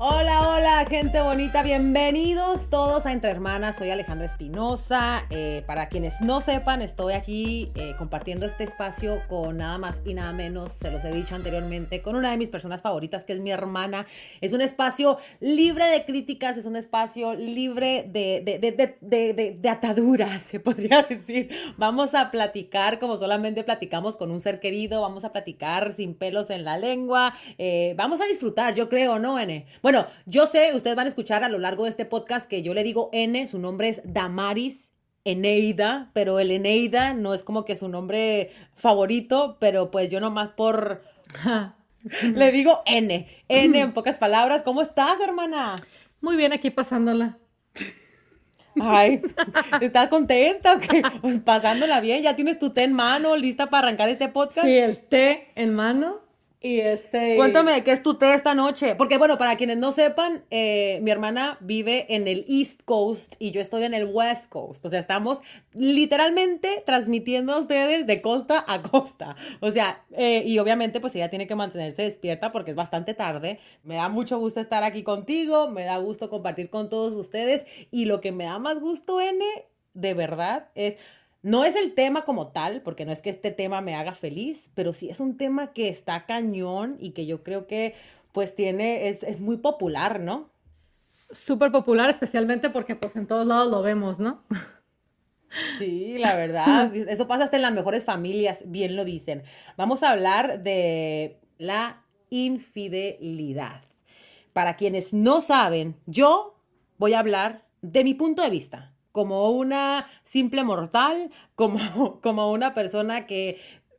Hola, hola, gente bonita, bienvenidos todos a Entre Hermanas. Soy Alejandra Espinosa. Eh, para quienes no sepan, estoy aquí eh, compartiendo este espacio con nada más y nada menos, se los he dicho anteriormente, con una de mis personas favoritas, que es mi hermana. Es un espacio libre de críticas, es un espacio libre de, de, de ataduras, se podría decir. Vamos a platicar como solamente platicamos con un ser querido, vamos a platicar sin pelos en la lengua, eh, vamos a disfrutar, yo creo, ¿no, N? Bueno, yo sé, ustedes van a escuchar a lo largo de este podcast que yo le digo N, su nombre es Damaris Eneida, pero el Eneida no es como que su nombre favorito, pero pues yo nomás por... le digo N, N en pocas palabras. ¿Cómo estás, hermana? Muy bien, aquí pasándola. Ay, ¿estás contenta? Pasándola bien, ya tienes tu té en mano, lista para arrancar este podcast. Sí, el té en mano. Y este... Cuéntame qué es tu té esta noche. Porque bueno, para quienes no sepan, eh, mi hermana vive en el East Coast y yo estoy en el West Coast. O sea, estamos literalmente transmitiendo a ustedes de costa a costa. O sea, eh, y obviamente pues ella tiene que mantenerse despierta porque es bastante tarde. Me da mucho gusto estar aquí contigo, me da gusto compartir con todos ustedes. Y lo que me da más gusto, N, de verdad, es no es el tema como tal, porque no es que este tema me haga feliz, pero sí es un tema que está cañón y que yo creo que pues tiene, es, muy popular, ¿no? Súper popular, especialmente porque pues en todos lados lo vemos, ¿no? Sí, la verdad, eso pasa hasta en las mejores familias, bien lo dicen. Vamos a hablar de la infidelidad. Para quienes no saben, yo voy a hablar de mi punto de vista como una simple mortal, como, como una persona que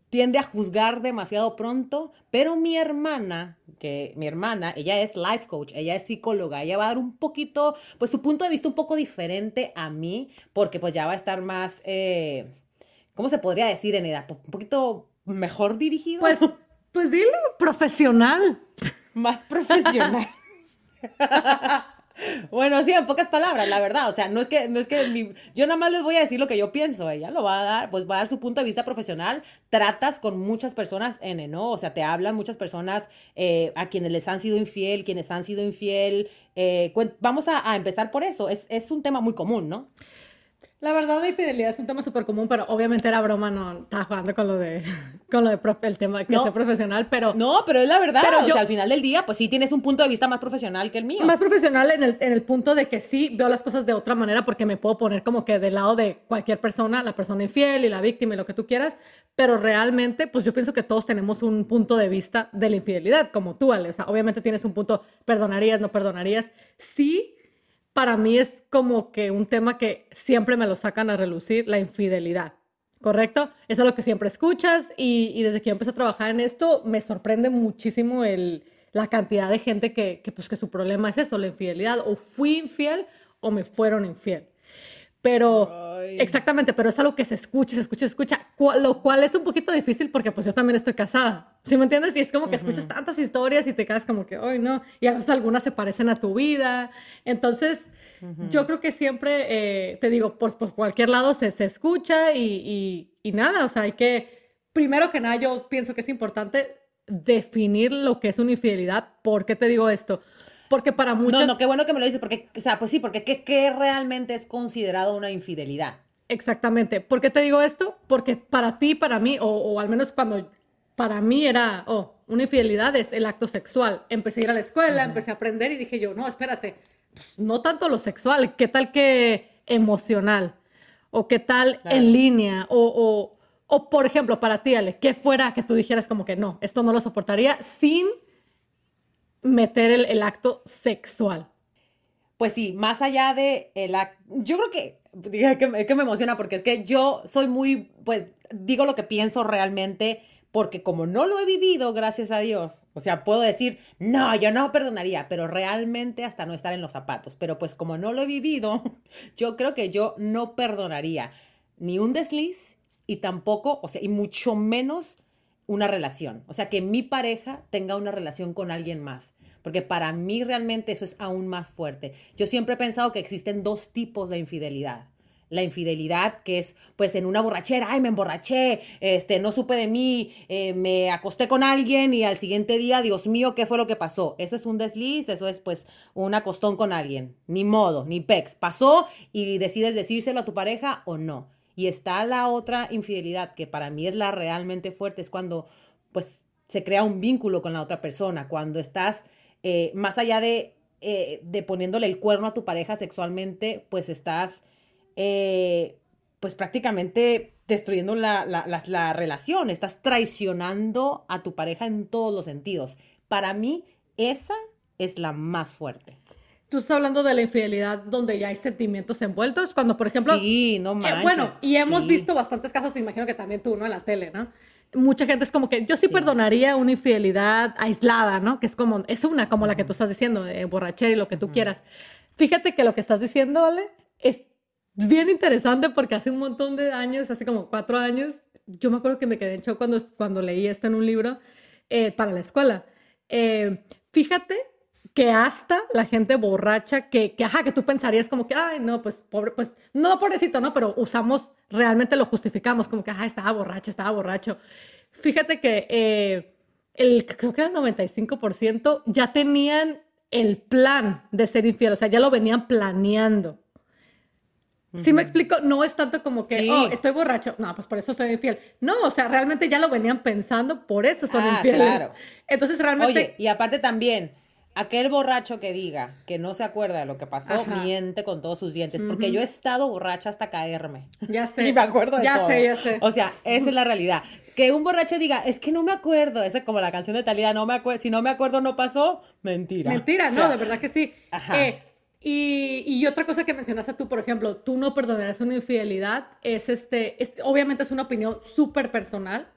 tiende a juzgar demasiado pronto, pero mi hermana, que mi hermana, ella es life coach, ella es psicóloga, ella va a dar un poquito, pues su punto de vista un poco diferente a mí, porque pues ya va a estar más, eh, ¿cómo se podría decir en edad? Un poquito mejor dirigido. Pues, pues dilo, profesional. Más profesional. Bueno, sí, en pocas palabras, la verdad. O sea, no es que, no es que yo nada más les voy a decir lo que yo pienso. Ella lo va a dar, pues va a dar su punto de vista profesional. Tratas con muchas personas N, ¿no? O sea, te hablan muchas personas eh, a quienes les han sido infiel, quienes han sido infiel. Eh, vamos a, a, empezar por eso. Es, es un tema muy común, ¿no? La verdad, la infidelidad es un tema súper común, pero obviamente era broma, no estaba jugando con lo de, con lo de el tema que no, profesional, pero... No, pero es la verdad, pero o sea, al final del día, pues sí tienes un punto de vista más profesional que el mío. Más profesional en el, en el punto de que sí veo las cosas de otra manera porque me puedo poner como que del lado de cualquier persona, la persona infiel y la víctima y lo que tú quieras, pero realmente, pues yo pienso que todos tenemos un punto de vista de la infidelidad, como tú, Ale, o sea, obviamente tienes un punto, perdonarías, no perdonarías, sí para mí es como que un tema que siempre me lo sacan a relucir, la infidelidad. ¿Correcto? Eso es lo que siempre escuchas y, desde que yo empecé a trabajar en esto me sorprende muchísimo la cantidad de gente que, pues, que su problema es eso, la infidelidad. O fui infiel o me fueron infiel. Pero, exactamente, pero es algo que se escucha, se escucha, se escucha, lo cual es un poquito difícil porque pues yo también estoy casada, ¿sí me entiendes? Y es como que escuchas tantas historias y te quedas como que, ay, no, y a veces algunas se parecen a tu vida. Entonces, yo creo que siempre, eh, te digo, por, por, cualquier lado se, se escucha y, y, y nada, o sea, hay que, primero que nada, yo pienso que es importante definir lo que es una infidelidad. ¿Por qué te digo esto? Porque para muchos... No, no, qué bueno que me lo dices, porque, o sea, pues sí, porque ¿qué, qué realmente es considerado una infidelidad? Exactamente. ¿Por qué te digo esto? Porque para ti, para mí, o, o al menos cuando para mí era, oh, una infidelidad es el acto sexual. Empecé a ir a la escuela, empecé a aprender y dije yo, no, espérate, no tanto lo sexual, ¿qué tal que emocional? ¿O qué tal en línea? O, o, o, por ejemplo, para ti, Ale, ¿qué fuera que tú dijeras como que no, esto no lo soportaría sin meter el, acto sexual. Pues sí, más allá de el acto, yo creo que, que, que me emociona porque es que yo soy muy, pues digo lo que pienso realmente porque como no lo he vivido, gracias a Dios, o sea, puedo decir, no, yo no perdonaría, pero realmente hasta no estar en los zapatos, pero pues como no lo he vivido, yo creo que yo no perdonaría ni un desliz y tampoco, o sea, y mucho menos una relación, o sea, que mi pareja tenga una relación con alguien más, porque para mí realmente eso es aún más fuerte. Yo siempre he pensado que existen dos tipos de infidelidad. la infidelidad, que es pues en una borrachera, ay, me emborraché, este, no supe de mí, eh, me acosté con alguien y al siguiente día, Dios mío, ¿qué fue lo que pasó? Eso es un desliz, eso es pues un acostón con alguien, ni modo, ni pex, pasó y decides decírselo a tu pareja o no. Y está la otra infidelidad, que para mí es la realmente fuerte, es cuando pues se crea un vínculo con la otra persona, cuando estás eh, más allá de, eh, de poniéndole el cuerno a tu pareja sexualmente, pues estás eh, pues prácticamente destruyendo la, la, relación, estás traicionando a tu pareja en todos los sentidos. Para mí, esa es la más fuerte. Tú estás hablando de la infidelidad donde ya hay sentimientos envueltos, cuando por ejemplo... Sí, no manches, bueno, y hemos visto bastantes casos, imagino que también tú, ¿no? En la tele, ¿no? Mucha gente es como que yo sí, perdonaría una infidelidad aislada, ¿no? Que es como, es una como la que tú estás diciendo, de borrachera y lo que tú quieras. Fíjate que lo que estás diciendo, ¿vale? Es bien interesante porque hace un montón de años, hace como cuatro años, yo me acuerdo que me quedé en shock cuando, cuando leí esto en un libro eh, para la escuela. Eh, fíjate que hasta la gente borracha, que, que, ajá, que tú pensarías como que, ay, no, pues, pobre, pues, no, pobrecito, no, pero usamos, realmente lo justificamos, como que, ajá, estaba borracho, estaba borracho. Fíjate que eh, el, creo que era el 95% ya tenían el plan de ser infiel, o sea, ya lo venían planeando. ¿Sí me explico? No es tanto como que, oh, estoy borracho. No, pues por eso soy infiel. No, o sea, realmente ya lo venían pensando, por eso son ah, infieles. Claro. Entonces, realmente. Oye, y aparte también, aquel borracho que diga que no se acuerda de lo que pasó, miente con todos sus dientes. Porque yo he estado borracha hasta caerme. Ya sé. y me acuerdo de ya todo. Ya sé, ya sé. O sea, esa es la realidad. Que un borracho diga, es que no me acuerdo. Esa es como la canción de Talía, no me acuerdo. Si no me acuerdo, no pasó. Mentira. Mentira, no, de verdad que sí. Ajá. Eh, y, otra cosa que mencionaste tú, por ejemplo, tú no perdonarías una infidelidad, es este, obviamente es una opinión súper personal,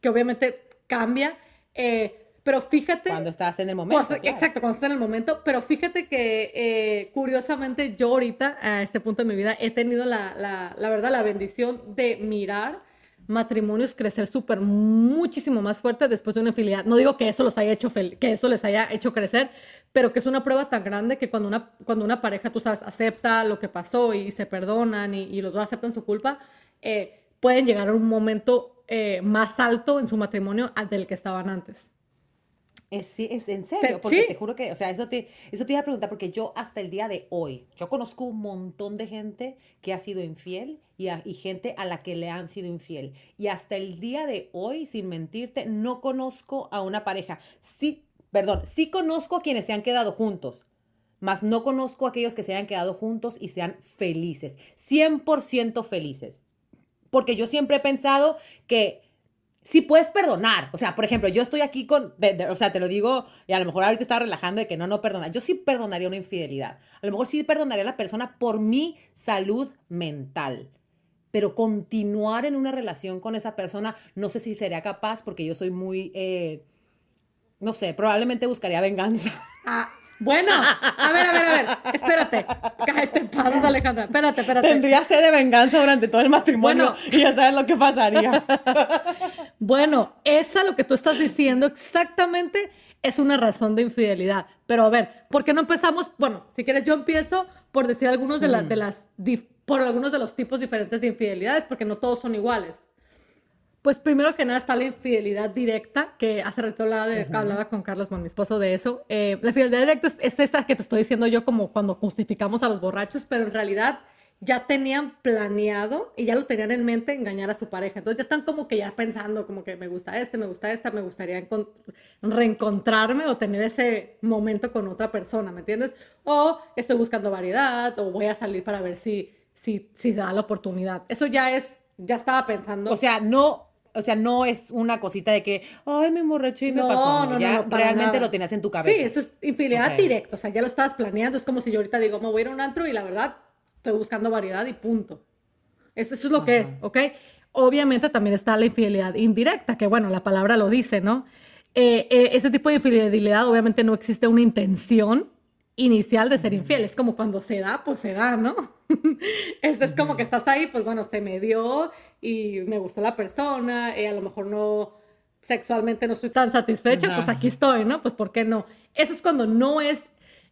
que obviamente cambia, eh, pero fíjate... Cuando estás en el momento. Exacto, cuando estás en el momento, pero fíjate que eh, curiosamente yo ahorita, a este punto de mi vida, he tenido la, la, la verdad, la bendición de mirar matrimonios crecer súper muchísimo más fuerte después de una infidelidad. No digo que eso los haya hecho que eso les haya hecho crecer, pero que es una prueba tan grande que cuando una, cuando una pareja, tú sabes, acepta lo que pasó y se perdonan y, los dos aceptan su culpa, eh, pueden llegar a un momento eh, más alto en su matrimonio del que estaban antes. Es, es en serio, porque te juro que, o sea, eso te, eso te iba a preguntar, porque yo hasta el día de hoy, yo conozco un montón de gente que ha sido infiel y, y gente a la que le han sido infiel. Y hasta el día de hoy, sin mentirte, no conozco a una pareja. Sí, perdón, sí conozco a quienes se han quedado juntos, mas no conozco a aquellos que se hayan quedado juntos y sean felices, 100% felices. Porque yo siempre he pensado que si puedes perdonar. O sea, por ejemplo, yo estoy aquí con, o sea, te lo digo, y a lo mejor ahorita estaba relajando de que no, no perdona. Yo sí perdonaría una infidelidad. A lo mejor sí perdonaría a la persona por mi salud mental. Pero continuar en una relación con esa persona, no sé si sería capaz porque yo soy muy, eh, no sé, probablemente buscaría venganza. Ah, bueno, a ver, a ver, a ver, espérate. Cállate, pasas, Alejandra. Espérate, espérate. Tendría sed de venganza durante todo el matrimonio y ya sabes lo que pasaría. bueno, esa lo que tú estás diciendo exactamente es una razón de infidelidad. Pero a ver, ¿por qué no empezamos? Bueno, si quieres, yo empiezo por decir algunos de, de las, por algunos de los tipos diferentes de infidelidades, porque no todos son iguales. Pues primero que nada está la infidelidad directa, que hace rato hablaba, de, hablaba con Carlos, con mi esposo, de eso. Eh, la infidelidad directa es, esa que te estoy diciendo yo como cuando justificamos a los borrachos, pero en realidad ya tenían planeado y ya lo tenían en mente engañar a su pareja. Entonces ya están como que ya pensando, como que me gusta este, me gusta esta, me gustaría reencontrarme o tener ese momento con otra persona, ¿me entiendes? O estoy buscando variedad o voy a salir para ver si, si, si da la oportunidad. Eso ya es, ya estaba pensando. O sea, no, o sea, no es una cosita de que, ay, me emborraché y me pasó. No, ya realmente lo tenías en tu cabeza. Sí, eso es infidelidad directa. O sea, ya lo estabas planeando. Es como si yo ahorita digo, me voy a ir a un antro y la verdad estoy buscando variedad y punto. Eso, es lo que es, ¿ok? Obviamente también está la infidelidad indirecta, que bueno, la palabra lo dice, ¿no? Eh, eh, ese tipo de infidelidad obviamente no existe una intención inicial de ser infiel. Es como cuando se da, pues se da, ¿no? es, es como que estás ahí, pues bueno, se me dio y me gustó la persona, y a lo mejor no sexualmente no estoy tan satisfecha, pues aquí estoy, ¿no? Pues ¿por qué no? Eso es cuando no es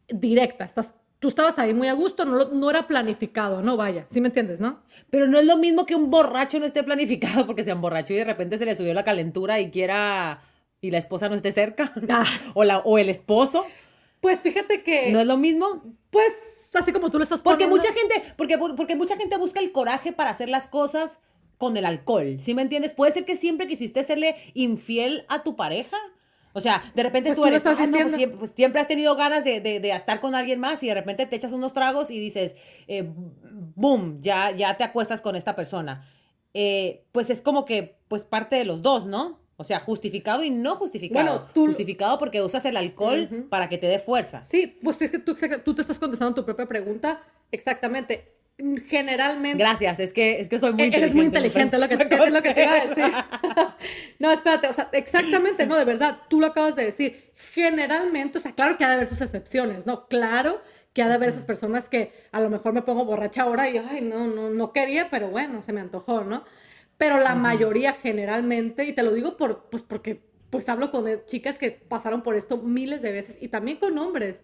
directa, estás tú estabas ahí muy a gusto, no, no era planificado, no vaya, ¿sí me entiendes, no? Pero no es lo mismo que un borracho no esté planificado porque sea un borracho y de repente se le subió la calentura y quiera y la esposa no esté cerca Ah. o, la, o el esposo. Pues fíjate que, ¿No es lo mismo? pues, así como tú lo estás Porque poniendo. mucha gente, porque, porque mucha gente busca el coraje para hacer las cosas con el alcohol. ¿Sí me entiendes? Puede ser que siempre quisiste serle infiel a tu pareja. O sea, de repente Pues tú eres, estás "Ah, no, pues diciendo". siempre, pues siempre has tenido ganas de, de- de estar con alguien más y de repente te echas unos tragos y dices, eh, boom, ya, ya te acuestas con esta persona. Eh, pues es como que, pues parte de los dos, ¿no? O sea, justificado y no justificado. Bueno, tú- Justificado porque usas el alcohol para que te dé fuerza. Sí, pues es que tú, tú te estás contestando tu propia pregunta. Exactamente. Generalmente. Gracias, es que, es que soy muy E- inteligente. Eres muy inteligente, es lo que, es lo que te iba a decir. no, espérate, o sea, exactamente, no, de verdad, tú lo acabas de decir. Generalmente, o sea, claro que ha de haber sus excepciones, ¿no? Claro que ha de haber esas personas que a lo mejor me pongo borracha ahora y, ay, no, no, no quería, pero bueno, se me antojó, ¿no? Pero la mayoría generalmente, y te lo digo por, pues porque pues hablo con eh, chicas que pasaron por esto miles de veces y también con hombres.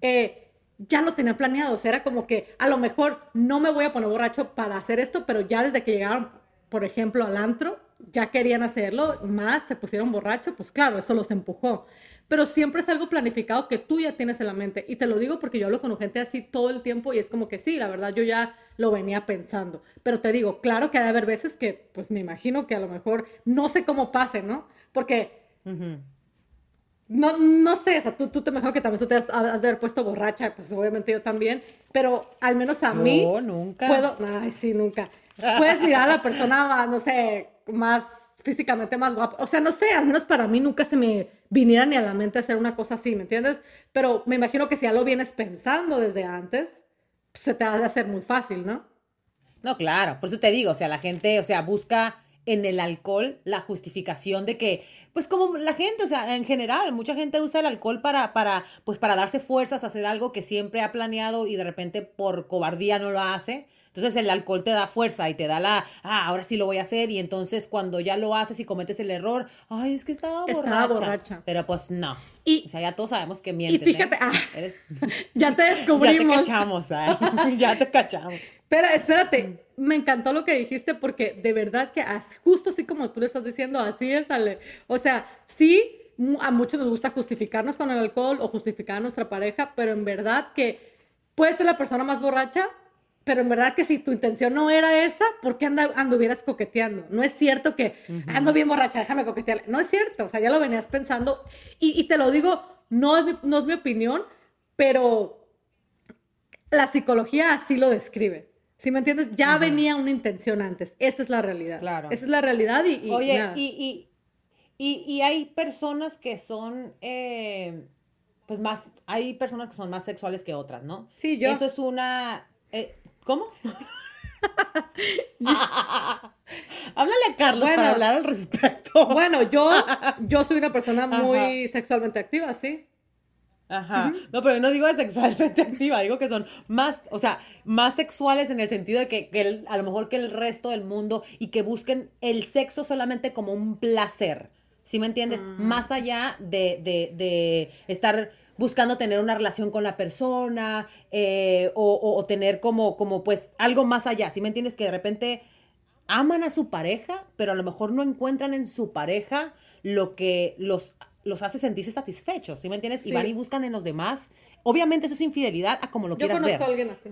Eh, ya lo tenían planeado, o sea, era como que a lo mejor no me voy a poner borracho para hacer esto, pero ya desde que llegaron, por ejemplo, al antro, ya querían hacerlo, más se pusieron borrachos, pues claro, eso los empujó. Pero siempre es algo planificado que tú ya tienes en la mente. Y te lo digo porque yo hablo con gente así todo el tiempo y es como que sí, la verdad yo ya lo venía pensando. Pero te digo, claro que ha de haber veces que, pues me imagino que a lo mejor no sé cómo pase, ¿no? Porque. No, no sé, o sea, tú, tú te mejor que también tú te has, has de haber puesto borracha, pues obviamente yo también, pero al menos a mí No, nunca. puedo, ay, sí, nunca. Puedes mirar a la persona, más, no sé, más físicamente más guapa, o sea, no sé, al menos para mí nunca se me viniera ni a la mente hacer una cosa así, ¿me entiendes? Pero me imagino que si ya lo vienes pensando desde antes, pues, se te va a hacer muy fácil, ¿no? No, claro, por eso te digo, o sea, la gente, o sea, busca en el alcohol la justificación de que, pues como la gente, o sea, en general, mucha gente usa el alcohol para, para, pues para darse fuerzas hacer algo que siempre ha planeado y de repente por cobardía no lo hace. Entonces el alcohol te da fuerza y te da la, ah, ahora sí lo voy a hacer y entonces cuando ya lo haces y cometes el error, ay, es que estaba borracha. Estaba borracha. Pero pues no. Y- o sea, ya todos sabemos que mientes. fíjate, ¿eh? ah, Eres- Ya te ya te descubrimos. cachamos, ¿eh? ya te cachamos. Espera, espérate. Me encantó lo que dijiste porque de verdad que justo así como tú le estás diciendo, así es, Ale. O sea, sí, a muchos nos gusta justificarnos con el alcohol o justificar a nuestra pareja, pero en verdad que puedes ser la persona más borracha, pero en verdad que si tu intención no era esa, ¿por qué anda- anduvieras coqueteando? No es cierto que ando bien borracha, déjame coquetear. No es cierto, o sea, ya lo venías pensando. Y, y te lo digo, no es, mi, no es mi opinión, pero la psicología así lo describe. ¿Sí me entiendes? Ya venía una intención antes. Esa es la realidad. Claro. Esa es la realidad y, y Oye, nada. y, y, y, y hay personas que son, eh, pues más, hay personas que son más sexuales que otras, ¿no? Sí, yo. Eso es una, eh, ¿cómo? Háblale a Carlos Bueno. para hablar al respecto. Bueno, yo, yo soy una persona muy sexualmente activa, sí. Ajá. No, pero yo no digo de sexualmente activa, digo que son más, o sea, más sexuales en el sentido de que, que el- a lo mejor que el resto del mundo y que busquen el sexo solamente como un placer. ¿Sí me entiendes? Más allá de, de, de estar buscando tener una relación con la persona eh, o, o- o tener como, como pues algo más allá. ¿Sí me entiendes? Que de repente aman a su pareja, pero a lo mejor no encuentran en su pareja lo que los, los hace sentirse satisfechos, ¿sí me entiendes? Y van y buscan en los demás. Obviamente eso es infidelidad a como lo Yo quieras conozco ver. a alguien así.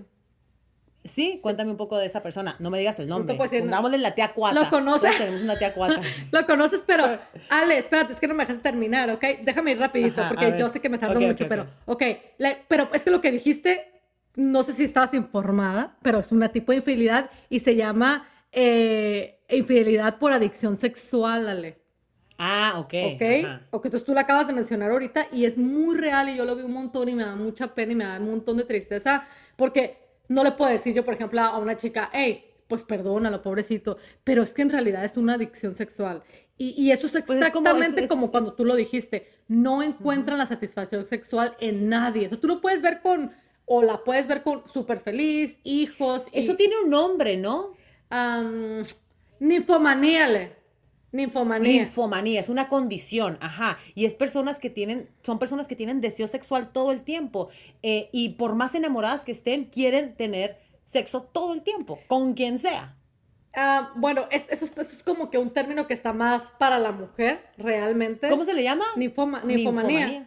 Sí, cuéntame un poco de esa persona. No me digas el nombre. no. Pongámosle la tía Cuata. ¿Lo conoces? Tenemos una tía Cuata. Lo conoces, pero Ale, espérate, es que no me dejaste terminar, ¿ok? Déjame ir rapidito, Ajá, porque yo sé que me tardo mucho, pero, ok, la- pero es que lo que dijiste, no sé si estabas informada, pero es una tipo de infidelidad y se llama eh, infidelidad por adicción sexual, Ale. Ah, ok. ¿Ok? ajá. Ok, entonces tú la acabas de mencionar ahorita y es muy real y yo lo vi un montón y me da mucha pena y me da un montón de tristeza porque no le puedo decir yo, por ejemplo, a una chica, hey, pues perdónalo, pobrecito, pero es que en realidad es una adicción sexual. Y, y eso es Pues es como- exactamente es- como, cuando tú lo dijiste, no encuentran la satisfacción sexual en nadie. Eso tú lo puedes ver con, o la puedes ver con súper feliz, hijos. y- Eso tiene un nombre, ¿no? Am, ninfomanía, Ale. Ninfomanía. Ninfomanía, es una condición, ajá. Y es personas que tienen, son personas que tienen deseo sexual todo el tiempo. eh, y por más enamoradas que estén, quieren tener sexo todo el tiempo, con quien sea. Ah, bueno, es- eso, es- eso es como que un término que está más para la mujer, realmente. ¿Cómo se le llama? Ninfoma- ninfomanía. Ninfomanía.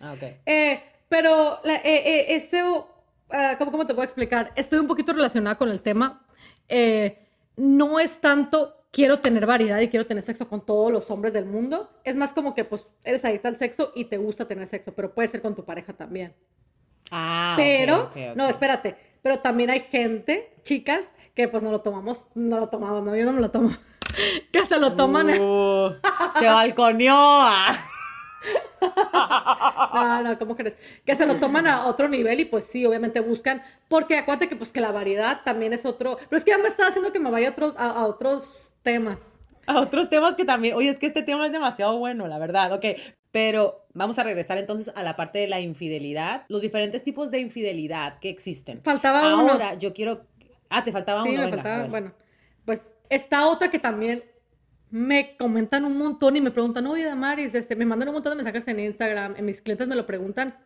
Ah, ok. Eh, pero, la- eh, eh, este, ah, ¿cómo, cómo te puedo explicar? Estoy un poquito relacionada con el tema. Eh, no es tanto quiero tener variedad y quiero tener sexo con todos los hombres del mundo. Es más como que, pues, eres adicta al sexo y te gusta tener sexo, pero puede ser con tu pareja también. Ah, Pero, no, espérate, pero también hay gente, chicas, que pues no lo tomamos, no lo tomamos, no, yo no me lo tomo, que se lo toman, Uh, se balconeó. Ah. no, no, ¿cómo crees? Que se lo toman a otro nivel y pues sí, obviamente buscan, porque acuérdate que pues que la variedad también es otro, pero es que ya me está haciendo que me vaya a otros, a, a otros temas. a otros temas que también, oye, es que este tema es demasiado bueno, la verdad, ok, pero vamos a regresar entonces a la parte de la infidelidad, los diferentes tipos de infidelidad que existen. Faltaba uno. Ahora, yo quiero, ah, te faltaba Sí, uno, me venga, faltaba, bueno, pues está otra que también me comentan un montón y me preguntan, oye, Damaris, este, me mandan un montón de mensajes en Instagram, en mis clientes me lo preguntan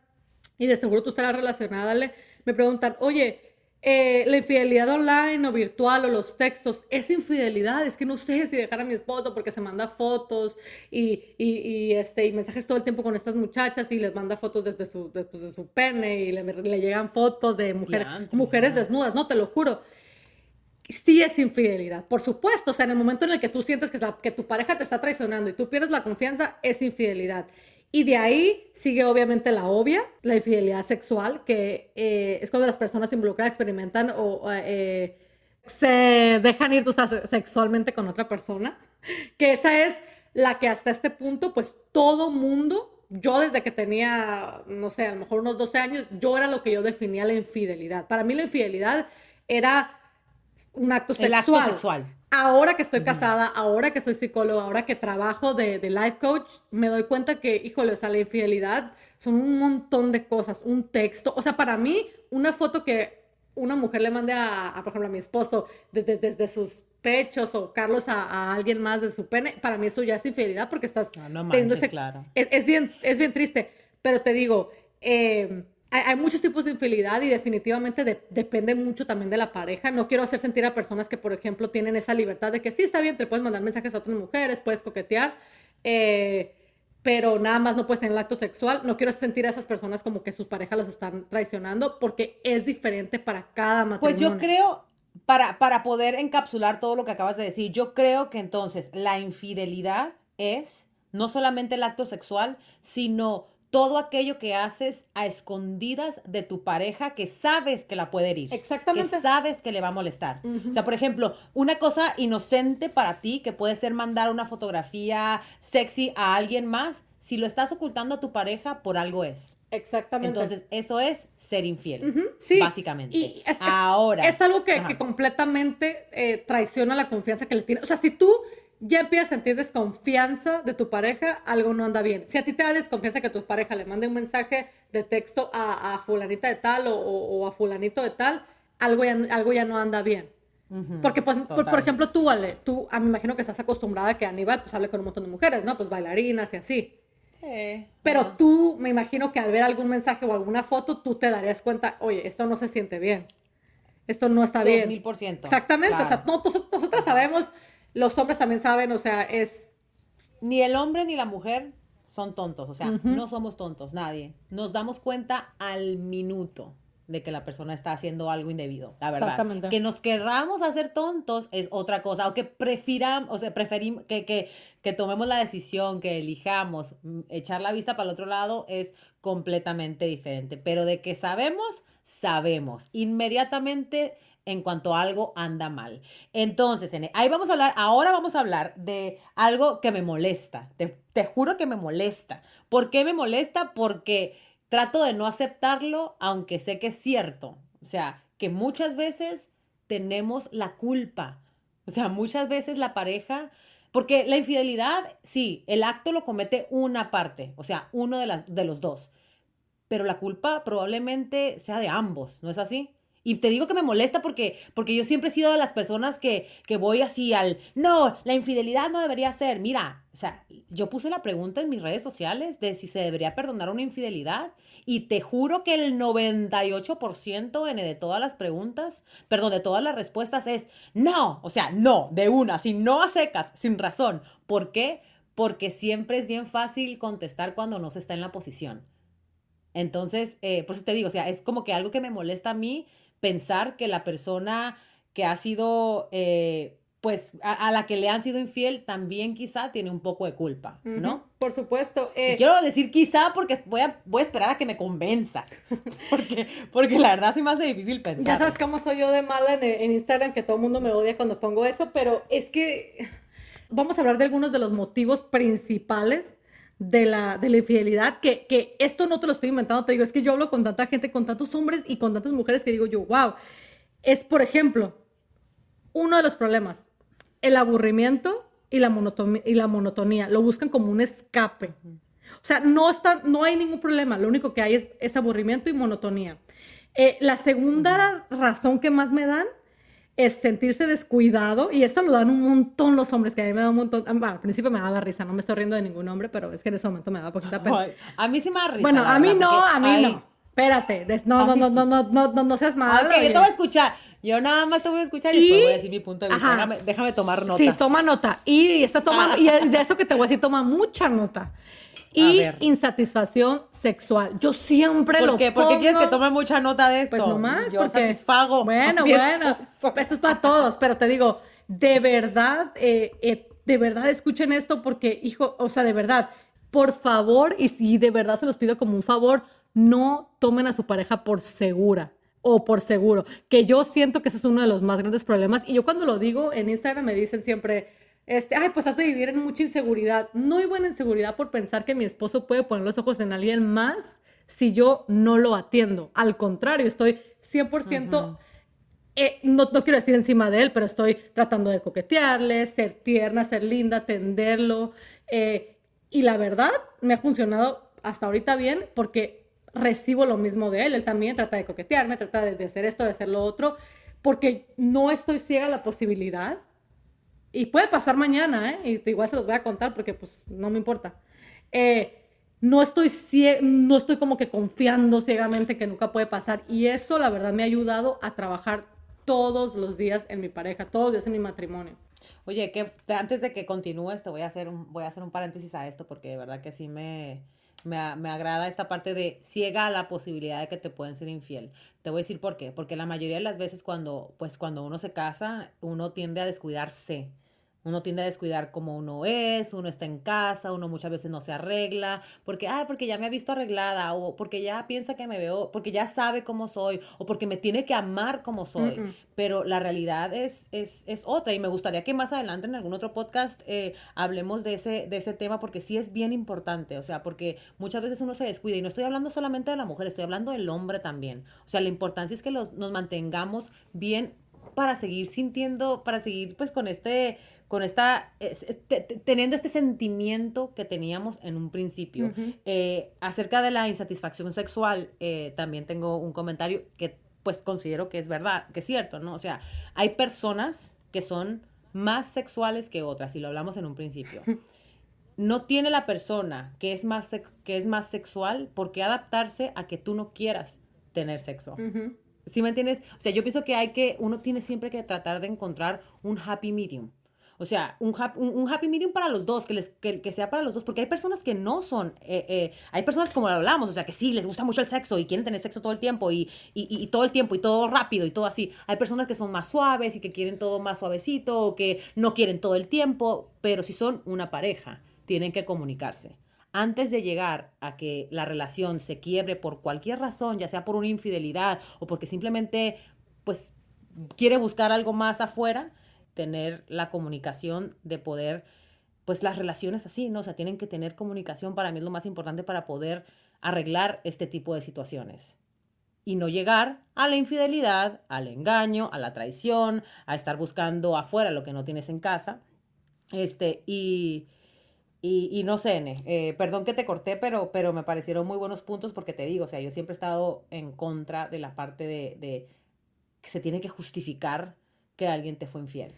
y de seguro tú estarás relacionada, dale, me preguntan, oye, eh, la infidelidad online o virtual o los textos, es infidelidad, es que no sé si dejar a mi esposo porque se manda fotos y, y, y, este, y mensajes todo el tiempo con estas muchachas y les manda fotos desde su, de, pues, de su pene y le, le llegan fotos de mujeres, Diantre, mujeres desnudas, no, te lo juro sí es infidelidad, por supuesto. O sea, en el momento en el que tú sientes que, tu pareja te está traicionando y tú pierdes la confianza, es infidelidad. Y de ahí sigue obviamente la obvia, la infidelidad sexual, que eh, es cuando las personas involucradas experimentan o eh, se dejan ir sexualmente con otra persona. Que esa es la que hasta este punto, pues todo mundo, yo desde que tenía, no sé, a lo mejor unos 12 años, yo era lo que yo definía la infidelidad. Para mí la infidelidad era un acto El sexual. acto sexual. Ahora que estoy casada, ahora que soy psicóloga, ahora que trabajo de, de life coach, me doy cuenta que, híjole, o sea, la infidelidad son un montón de cosas, un texto, o sea, para mí, una foto que una mujer le mande a, a, por ejemplo, a mi esposo desde, desde sus pechos o Carlos a, a alguien más de su pene, para mí eso ya es infidelidad porque estás Ah, no teniendo manches, claro. es, es bien, es bien triste, pero te digo, eh, hay, muchos tipos de infidelidad y definitivamente de- depende mucho también de la pareja. No quiero hacer sentir a personas que, por ejemplo, tienen esa libertad de que sí, está bien, te puedes mandar mensajes a otras mujeres, puedes coquetear, eh, pero nada más no puedes tener el acto sexual. No quiero sentir a esas personas como que sus parejas los están traicionando porque es diferente para cada matrimonio. Pues yo creo, para, para poder encapsular todo lo que acabas de decir, yo creo que entonces la infidelidad es no solamente el acto sexual, sino todo aquello que haces a escondidas de tu pareja que sabes que la puede herir. Exactamente. Que sabes que le va a molestar. O sea, por ejemplo, una cosa inocente para ti que puede ser mandar una fotografía sexy a alguien más, si lo estás ocultando a tu pareja, por algo es. Exactamente. Entonces, eso es ser infiel. Sí. Básicamente. Y es, Ahora. Es algo que, completamente eh, traiciona la confianza que le tienes. O sea, si tú ya empiezas a sentir desconfianza de tu pareja, algo no anda bien. Si a ti te da desconfianza que tu pareja le mande un mensaje de texto a, a fulanita de tal o, o- a fulanito de tal, algo ya, algo ya no anda bien. Porque, pues, por, por ejemplo, tú, Ale, tú, a mí me imagino que estás acostumbrada a que Aníbal, pues, hable con un montón de mujeres, ¿no? Pues, bailarinas y así. Sí. Pero tú, me imagino que al ver algún mensaje o alguna foto, tú te darías cuenta, oye, esto no se siente bien. Esto no está bien. 2000%. Exactamente. O sea, claro. no, nos- nosotras sabemos, los hombres también saben, o sea, es... Ni el hombre ni la mujer son tontos. O sea, no somos tontos, nadie. Nos damos cuenta al minuto de que la persona está haciendo algo indebido, la verdad. Exactamente. Que nos querramos hacer tontos es otra cosa, o que prefiramos, o sea, preferimos que, que, que tomemos la decisión, que elijamos mm, echar la vista para el otro lado es completamente diferente. Pero de que sabemos, sabemos. Inmediatamente en cuanto algo anda mal. Entonces, en- ahí vamos a hablar, ahora vamos a hablar de algo que me molesta. Te, juro que me molesta. ¿Por qué me molesta? Porque trato de no aceptarlo, aunque sé que es cierto. O sea, que muchas veces tenemos la culpa. O sea, muchas veces la pareja, porque la infidelidad, sí, el acto lo comete una parte, o sea, uno de, de los dos, pero la culpa probablemente sea de ambos, ¿no es así? Y te digo que me molesta porque, porque yo siempre he sido de las personas que, que voy así al, no, la infidelidad no debería ser. Mira, o sea, yo puse la pregunta en mis redes sociales de si se debería perdonar una infidelidad y te juro que el 98% N, de todas las preguntas, perdón, de todas las respuestas es no, o sea, no, de una, sin no a secas, sin razón. ¿Por qué? Porque siempre es bien fácil contestar cuando no se está en la posición. Entonces, eh, por eso te digo, o sea, es como que algo que me molesta a mí pensar que la persona que ha sido, eh, pues, a, la que le han sido infiel también quizá tiene un poco de culpa, ¿no? Por supuesto. Eh, quiero decir quizá porque voy a, voy a esperar a que me convenzas, porque, porque la verdad sí me hace difícil pensar. Ya sabes cómo soy yo de mala en, en Instagram, que todo el mundo me odia cuando pongo eso, pero es que vamos a hablar de algunos de los motivos principales de la, de la infidelidad, que, que, esto no te lo estoy inventando, te digo, es que yo hablo con tanta gente, con tantos hombres y con tantas mujeres que digo yo, wow, es por ejemplo, uno de los problemas, el aburrimiento y la, monotonía, y la monotonía, lo buscan como un escape. O sea, no, está, no hay ningún problema, lo único que hay es, es aburrimiento y monotonía. Eh, la segunda razón que más me dan es sentirse descuidado y eso lo dan un montón los hombres, que a mí me da un montón, al principio me daba risa, no me estoy riendo de ningún hombre, pero es que en ese momento me daba poquita pena. A mí sí me da risa. Bueno, a mí no, a mí no. Espérate, no, no, no, no, no, no, no, seas malo. Ok, yo te voy a escuchar. Yo nada más te voy a escuchar y, y después voy a decir mi punto de vista. Déjame, déjame, tomar nota. Sí, toma nota. Y esta toma, y de esto que te voy a decir, toma mucha nota y insatisfacción sexual. Yo siempre lo qué? ¿Por qué quieres que tome mucha nota de esto? Pues nomás Yo porque... satisfago. Bueno, bueno, eso es para todos, pero te digo, de verdad, eh, eh, de verdad escuchen esto porque, hijo, o sea, de verdad, por favor, y si de verdad se los pido como un favor, no tomen a su pareja por segura o por seguro, que yo siento que ese es uno de los más grandes problemas. Y yo cuando lo digo en Instagram me dicen siempre, este, ay, pues hace vivir en mucha inseguridad. No hay buena inseguridad por pensar que mi esposo puede poner los ojos en alguien más si yo no lo atiendo. Al contrario, estoy 100%, eh, no, no quiero decir encima de él, pero estoy tratando de coquetearle, ser tierna, ser linda, atenderlo. Eh, y la verdad, me ha funcionado hasta ahorita bien porque recibo lo mismo de él. Él también trata de coquetearme, trata de, de hacer esto, de hacer lo otro, porque no estoy ciega a la posibilidad y puede pasar mañana, ¿eh? Y igual se los voy a contar porque pues no me importa. Eh, no estoy, no estoy como que confiando ciegamente que nunca puede pasar. Y eso la verdad me ha ayudado a trabajar todos los días en mi pareja, todos los días en mi matrimonio. Oye, que antes de que continúes, te voy a hacer un, voy a hacer un paréntesis a esto porque de verdad que sí me, me, me, agrada esta parte de ciega la posibilidad de que te pueden ser infiel. Te voy a decir por qué. Porque la mayoría de las veces cuando, pues, cuando uno se casa, uno tiende a descuidarse. Uno tiende a descuidar como uno es, uno está en casa, uno muchas veces no se arregla, porque, ay, porque ya me ha visto arreglada, o porque ya piensa que me veo, porque ya sabe cómo soy, o porque me tiene que amar como soy. Pero la realidad es, es, es, otra, y me gustaría que más adelante en algún otro podcast eh, hablemos de ese, de ese tema, porque sí es bien importante, o sea, porque muchas veces uno se descuida, y no estoy hablando solamente de la mujer, estoy hablando del hombre también. O sea, la importancia es que los, nos mantengamos bien para seguir sintiendo, para seguir pues con este con esta, teniendo este sentimiento que teníamos en un principio. Eh, acerca de la insatisfacción sexual, eh, también tengo un comentario que pues considero que es verdad, que es cierto, ¿no? O sea, hay personas que son más sexuales que otras, y lo hablamos en un principio. No tiene la persona que es más, que es más sexual por qué adaptarse a que tú no quieras tener sexo. ¿Sí me entiendes? O sea, yo pienso que hay que, uno tiene siempre que tratar de encontrar un happy medium. O sea, un, un, happy medium para los dos, que, les, que, sea para los dos, porque hay personas que no son, eh, eh, hay personas como hablamos, o sea, que sí, les gusta mucho el sexo y quieren tener sexo todo el tiempo y, y, y, todo el tiempo y todo rápido y todo así. Hay personas que son más suaves y que quieren todo más suavecito o que no quieren todo el tiempo, pero si son una pareja, tienen que comunicarse. Antes de llegar a que la relación se quiebre por cualquier razón, ya sea por una infidelidad o porque simplemente, pues, quiere buscar algo más afuera, tener la comunicación de poder, pues las relaciones así, ¿no? O sea, tienen que tener comunicación, para mí es lo más importante para poder arreglar este tipo de situaciones. Y no llegar a la infidelidad, al engaño, a la traición, a estar buscando afuera lo que no tienes en casa. Este, y, y, no sé, eh, perdón que te corté, pero, pero me parecieron muy buenos puntos porque te digo, o sea, yo siempre he estado en contra de la parte de que se tiene que justificar que alguien te fue infiel.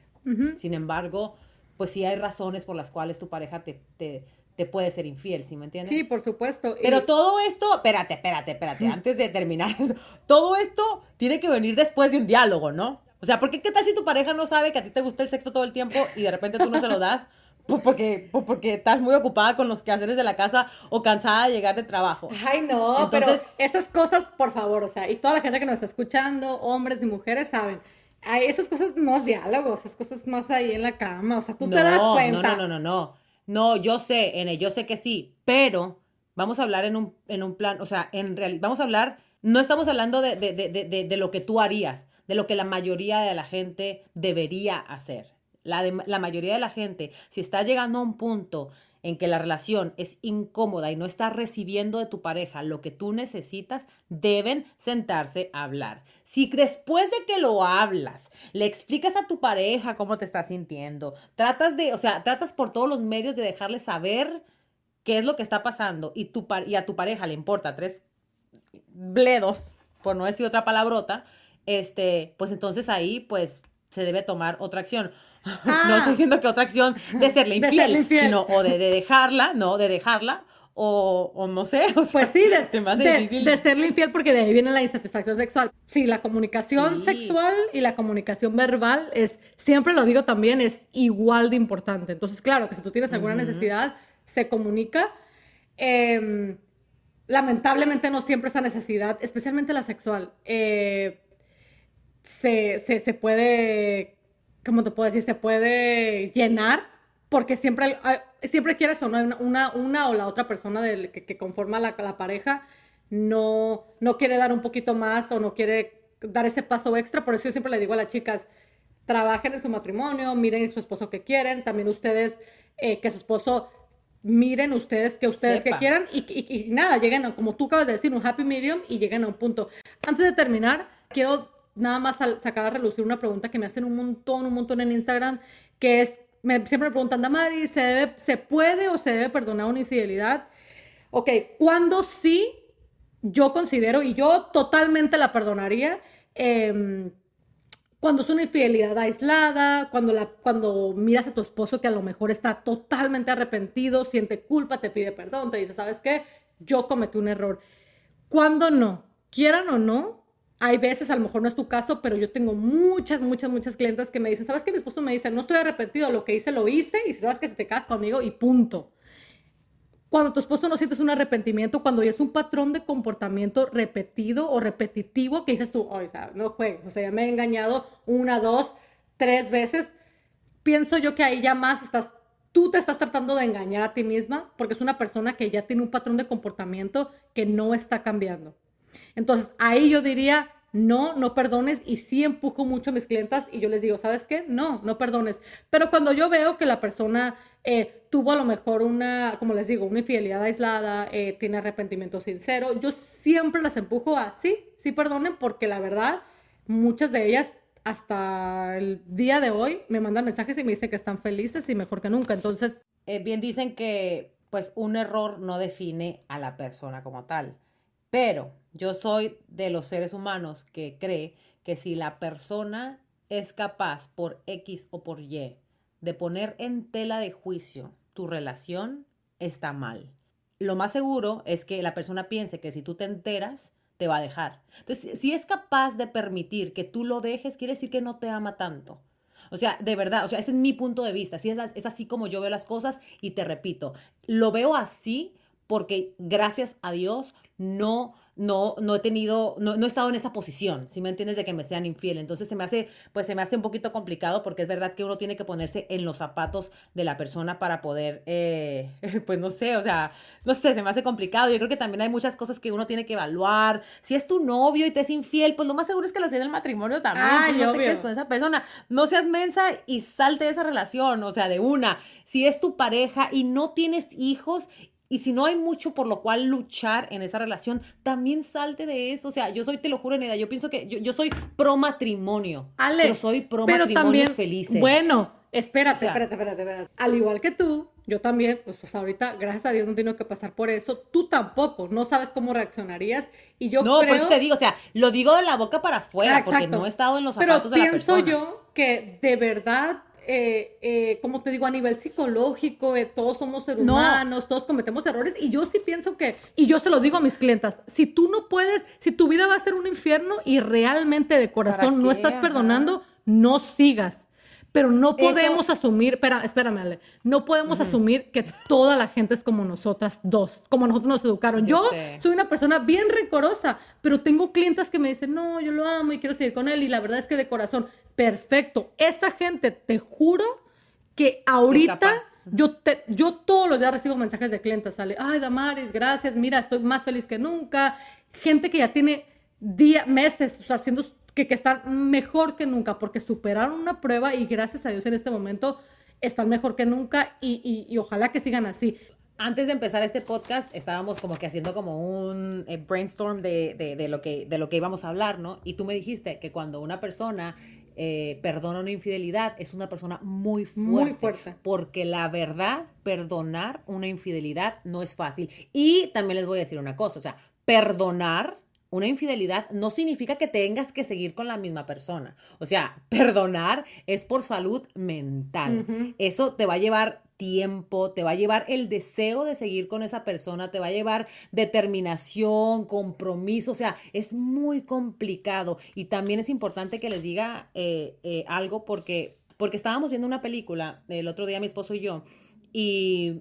Sin embargo, pues sí hay razones por las cuales tu pareja te, te, te puede ser infiel, ¿sí me entiendes? Sí, por supuesto. Pero todo esto, espérate, espérate, espérate, antes de terminar, todo esto tiene que venir después de un diálogo, ¿no? O sea, porque qué tal si tu pareja no sabe que a ti te gusta el sexo todo el tiempo y de repente tú no se lo das? Pues porque, pues porque estás muy ocupada con los quehaceres de la casa o cansada de llegar de trabajo. Ay, no, Entonces, pero esas cosas, por favor, o sea, y toda la gente que nos está escuchando, hombres y mujeres, saben, Ay, esas cosas no es diálogo, esas cosas más ahí en la cama, o sea, tú te das cuenta. No, no, no, no, no. No, yo sé, N, yo sé que sí, pero vamos a hablar en un, en un plan, o sea, en realidad, vamos a hablar, no estamos hablando de, de, de, de, lo que tú harías, de lo que la mayoría de la gente debería hacer. La, la mayoría de la gente, si está llegando a un punto en que la relación es incómoda y no está recibiendo de tu pareja lo que tú necesitas, deben sentarse a hablar. Si después de que lo hablas, le explicas a tu pareja cómo te estás sintiendo, tratas de, o sea, tratas por todos los medios de dejarle saber qué es lo que está pasando y, tu, y a tu pareja le importa tres bledos, por no decir otra palabrota, este, pues entonces ahí pues se debe tomar otra acción no estoy ah. diciendo que otra acción de serle infiel, sino o de, dejarla, no, de dejarla, o, o no sé. pues sí, de, de, serle infiel porque de ahí viene la insatisfacción sexual. Sí, la comunicación sexual y la comunicación verbal es, siempre lo digo también, es igual de importante. Entonces, claro, que si tú tienes alguna necesidad, se comunica. Em, lamentablemente no siempre esa necesidad, especialmente la sexual, eh, se, se, se puede como te puedo decir? Se puede llenar porque siempre, siempre quieres o no, una, una, o la otra persona que, conforma la, la, pareja no, no quiere dar un poquito más o no quiere dar ese paso extra. Por eso yo siempre le digo a las chicas, trabajen en su matrimonio, miren su esposo que quieren, también ustedes eh, que su esposo miren ustedes que ustedes que quieran y, y, nada, lleguen a, como tú acabas de decir, un happy medium y lleguen a un punto. Antes de terminar, quiero nada más sacar a relucir una pregunta que me hacen un montón, un montón en Instagram, que es, me, siempre me preguntan, Damari, ¿se, debe, ¿se puede o se debe perdonar una infidelidad? Ok, ¿cuándo sí yo considero, y yo totalmente la perdonaría, em, cuando es una infidelidad aislada, cuando, la, cuando miras a tu esposo que a lo mejor está totalmente arrepentido, siente culpa, te pide perdón, te dice, ¿sabes qué? Yo cometí un error. ¿Cuándo no? Quieran o no, hay veces, a lo mejor no es tu caso, pero yo tengo muchas, muchas, muchas clientes que me dicen, ¿sabes qué? Mi esposo me dice, no estoy arrepentido, lo que hice, lo hice, y si sabes que se te casas conmigo, y punto. Cuando tu esposo no sientes un arrepentimiento, cuando es un patrón de comportamiento repetido o repetitivo, que dices tú, o sea, no juegues, o sea, ya me he engañado una, dos, tres veces, pienso yo que ahí ya más estás, tú te estás tratando de engañar a ti misma, porque es una persona que ya tiene un patrón de comportamiento que no está cambiando. Entonces, ahí yo diría, no, no perdones y sí empujo mucho a mis clientas y yo les digo, ¿sabes qué? No, no perdones. Pero cuando yo veo que la persona eh, tuvo a lo mejor una, como les digo, una infidelidad aislada, eh, tiene arrepentimiento sincero, yo siempre las empujo a, sí, sí perdonen porque la verdad, muchas de ellas hasta el día de hoy me mandan mensajes y me dicen que están felices y mejor que nunca. Entonces... Eh, bien dicen que pues un error no define a la persona como tal. Pero yo soy de los seres humanos que cree que si la persona es capaz por X o por Y de poner en tela de juicio tu relación, está mal. Lo más seguro es que la persona piense que si tú te enteras, te va a dejar. Entonces, si es capaz de permitir que tú lo dejes, quiere decir que no te ama tanto. O sea, de verdad, o sea, ese es mi punto de vista. es, es así como yo veo las cosas y te repito, lo veo así porque gracias a Dios no no, no he tenido, no, no, he estado en esa posición, si me entiendes, de que me sean infiel. Entonces se me hace, pues se me hace un poquito complicado porque es verdad que uno tiene que ponerse en los zapatos de la persona para poder, eh, pues no sé, o sea, no sé, se me hace complicado. Yo creo que también hay muchas cosas que uno tiene que evaluar. Si es tu novio y te es infiel, pues lo más seguro es que lo sea en el matrimonio también. no te quedes con esa persona. No seas mensa y salte de esa relación, o sea, de una. Si es tu pareja y no tienes hijos y si no hay mucho por lo cual luchar en esa relación, también salte de eso. O sea, yo soy, te lo juro, Neda, yo pienso que yo, soy pro matrimonio. Ale, pero soy pro matrimonios felices. Bueno, espérate, espérate, espérate, espérate. Al igual que tú, yo también, pues hasta ahorita, gracias a Dios, no tengo que pasar por eso. Tú tampoco, no sabes cómo reaccionarías. Y yo no, creo... por eso te digo, o sea, lo digo de la boca para afuera, porque no he estado en los zapatos Pero de la persona. pienso yo que de verdad, eh, eh, como te digo, a nivel psicológico, eh, todos somos seres No. humanos, todos cometemos errores. Y yo sí pienso que, y yo se lo digo a mis clientas, si tú no puedes, si tu vida va a ser un infierno y realmente de corazón no estás Ajá. perdonando, no sigas. Pero no Eso- podemos asumir, espera, espérame, Ale, no podemos asumir que toda la gente es como nosotras dos, como nosotros nos educaron. Yo Yo, soy una persona bien rencorosa, pero tengo clientes que me dicen, no, yo lo amo y quiero seguir con él y la verdad es que de corazón, perfecto. Esta gente, te juro que ahorita yo, te, yo todos los días recibo mensajes de clientes, sale, ay, Damaris, gracias, mira, estoy más feliz que nunca. Gente que ya tiene días, meses, o sea, haciendo que, que están mejor que nunca porque superaron una prueba y gracias a Dios en este momento están mejor que nunca y, y- y ojalá que sigan así. Antes de empezar este podcast, estábamos como que haciendo como un eh, brainstorm de, de- de lo que, de lo que íbamos a hablar, ¿no? Y tú me dijiste que cuando una persona eh, perdona una infidelidad, es una persona muy fuerte. Muy fuerte. Porque la verdad, perdonar una infidelidad no es fácil. Y también les voy a decir una cosa, o sea, perdonar una infidelidad no significa que tengas que seguir con la misma persona. O sea, perdonar es por salud mental. Eso te va a llevar tiempo, te va a llevar el deseo de seguir con esa persona, te va a llevar determinación, compromiso, o sea, es muy complicado. Y también es importante que les diga eh, eh, algo porque, porque estábamos viendo una película el otro día mi esposo y yo, y,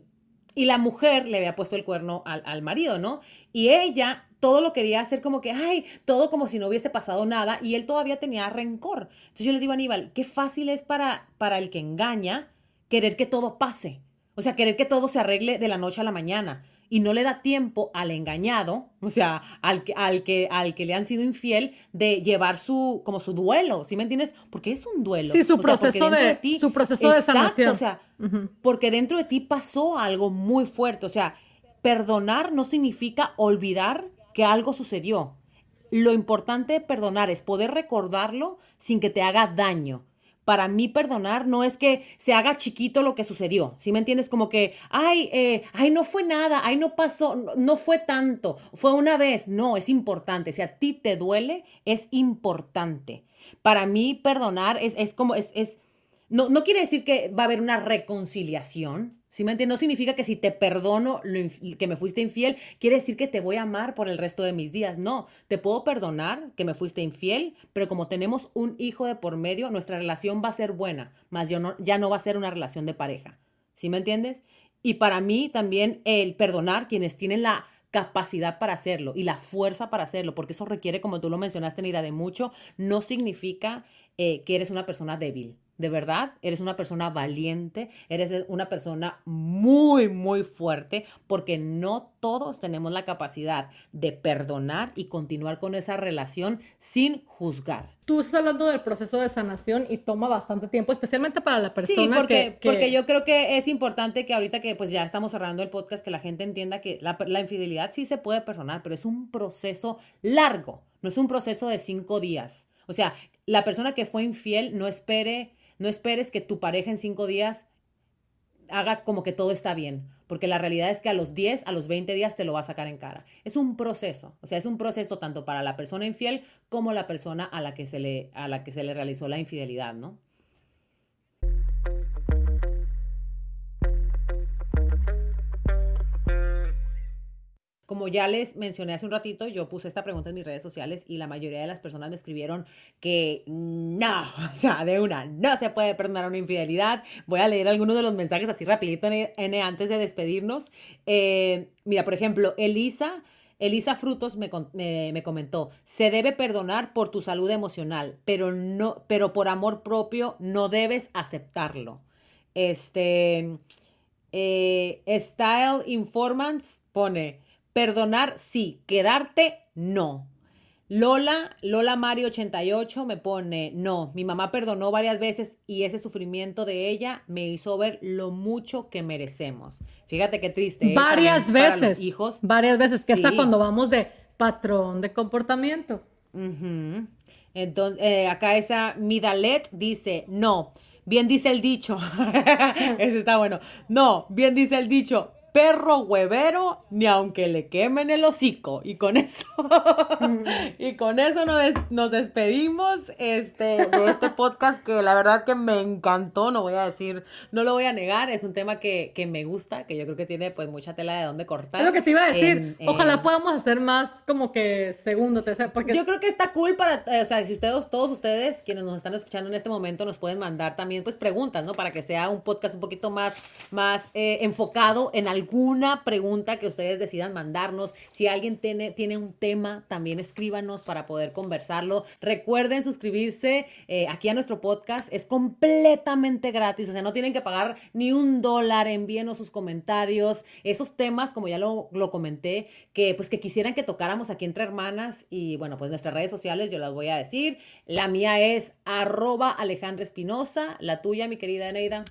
y la mujer le había puesto el cuerno al, al marido, ¿no? Y ella todo lo quería hacer como que, ay, todo como si no hubiese pasado nada, y él todavía tenía rencor. Entonces yo le digo a Aníbal, qué fácil es para, para el que engaña querer que todo pase. O sea, querer que todo se arregle de la noche a la mañana. Y no le da tiempo al engañado, o sea, al que, al que, al que le han sido infiel, de llevar su, como su duelo, ¿sí me entiendes? Porque es un duelo. Sí, su O proceso de- ti- su proceso de Exacto, sanación. O sea, porque dentro de ti pasó algo muy fuerte. O sea, perdonar no significa olvidar que algo sucedió. Lo importante de perdonar es poder recordarlo sin que te haga daño. Para mí perdonar no es que se haga chiquito lo que sucedió, ¿sí me entiendes? Como que, ay, eh, ay, no fue nada, ay, no pasó, no, no fue tanto, fue una vez. No, es importante. Si a ti te duele, es importante. Para mí perdonar es, es como, es, es, no, no quiere decir que va a haber una reconciliación. ¿Sí me entiendes? No significa que si te perdono lo que me fuiste infiel, quiere decir que te voy a amar por el resto de mis días. No, te puedo perdonar que me fuiste infiel, pero como tenemos un hijo de por medio, nuestra relación va a ser buena, más yo no, ya no va a ser una relación de pareja. ¿Sí me entiendes? Y para mí también el perdonar quienes tienen la capacidad para hacerlo y la fuerza para hacerlo, porque eso requiere, como tú lo mencionaste, Nida, de mucho, no significa eh, que eres una persona débil. De verdad, eres una persona valiente, eres una persona muy, muy fuerte, porque no todos tenemos la capacidad de perdonar y continuar con esa relación sin juzgar. Tú estás hablando del proceso de sanación y toma bastante tiempo, especialmente para la persona sí, porque, que, que- porque yo creo que es importante que ahorita que pues ya estamos cerrando el podcast, que la gente entienda que la, la infidelidad sí se puede perdonar, pero es un proceso largo, no es un proceso de cinco días. O sea, la persona que fue infiel no espere, no esperes que tu pareja en cinco días haga como que todo está bien, porque la realidad es que a los 10, a los 20 días te lo va a sacar en cara. Es un proceso, o sea, es un proceso tanto para la persona infiel como la persona a la que se le, a la que se le realizó la infidelidad, ¿no? Como ya les mencioné hace un ratito, yo puse esta pregunta en mis redes sociales y la mayoría de las personas me escribieron que no, o sea, de una, no se puede perdonar una infidelidad. Voy a leer algunos de los mensajes así rapidito antes de despedirnos. Eh, mira, por ejemplo, Elisa, Elisa Frutos me comentó, se debe perdonar por tu salud emocional, pero, no, pero por amor propio no debes aceptarlo. Este, eh, Style Informants pone, perdonar sí, quedarte no. Lola, Lola Mario 88 me pone, no, mi mamá perdonó varias veces y ese sufrimiento de ella me hizo ver lo mucho que merecemos. Fíjate qué triste. ¿eh? varias para los veces, hijos. varias veces, que hasta Sí. cuando vamos de patrón de comportamiento. Entonces, eh, acá esa Midalet dice, no, bien dice el dicho. Ese está bueno. No, bien dice el dicho perro huevero ni aunque le quemen el hocico. Y con eso, y con eso nos, nos, despedimos este, de este podcast que la verdad que me encantó, no voy a decir, no lo voy a negar, es un tema que, que me gusta, que yo creo que tiene pues mucha tela de dónde cortar. Es lo que te iba a decir, ojalá podamos hacer más como que segundo, tercero, porque... Yo creo que está cool para, eh, o sea, si ustedes, todos ustedes, quienes nos están escuchando en este momento, nos pueden mandar también pues preguntas, ¿no? Para que sea un podcast un poquito más, más eh, enfocado en algo alguna pregunta que ustedes decidan mandarnos. Si alguien tiene, tiene un tema, también escríbanos para poder conversarlo. Recuerden suscribirse eh, aquí a nuestro podcast. Es completamente gratis, o sea, no tienen que pagar ni un dólar. Envíenos sus comentarios. Esos temas, como ya lo, lo comenté, que pues que quisieran que tocáramos aquí entre hermanas. Y bueno, pues nuestras redes sociales yo las voy a decir. La mía es arroba Alejandra Espinosa. La tuya, mi querida Eneida.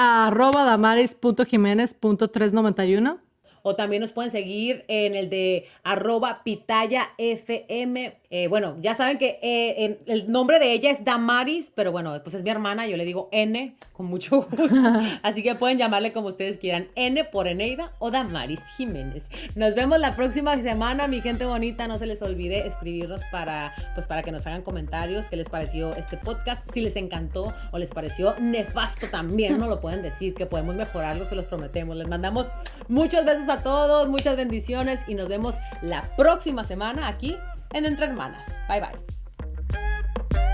Es arroba damaris.jiménez.391. O también nos pueden seguir en el de arroba pitaya fm eh, bueno, ya saben que eh, el nombre de ella es Damaris, pero bueno, pues es mi hermana, yo le digo N con mucho gusto. Así que pueden llamarle como ustedes quieran, N por Eneida o Damaris Jiménez. Nos vemos la próxima semana, mi gente bonita. No se les olvide escribirnos para, pues, para que nos hagan comentarios qué les pareció este podcast, si les encantó o les pareció nefasto también, no lo pueden decir, que podemos mejorarlo, se los prometemos. Les mandamos muchos besos a todos, muchas bendiciones y nos vemos la próxima semana aquí en Entre Hermanas. Bye bye.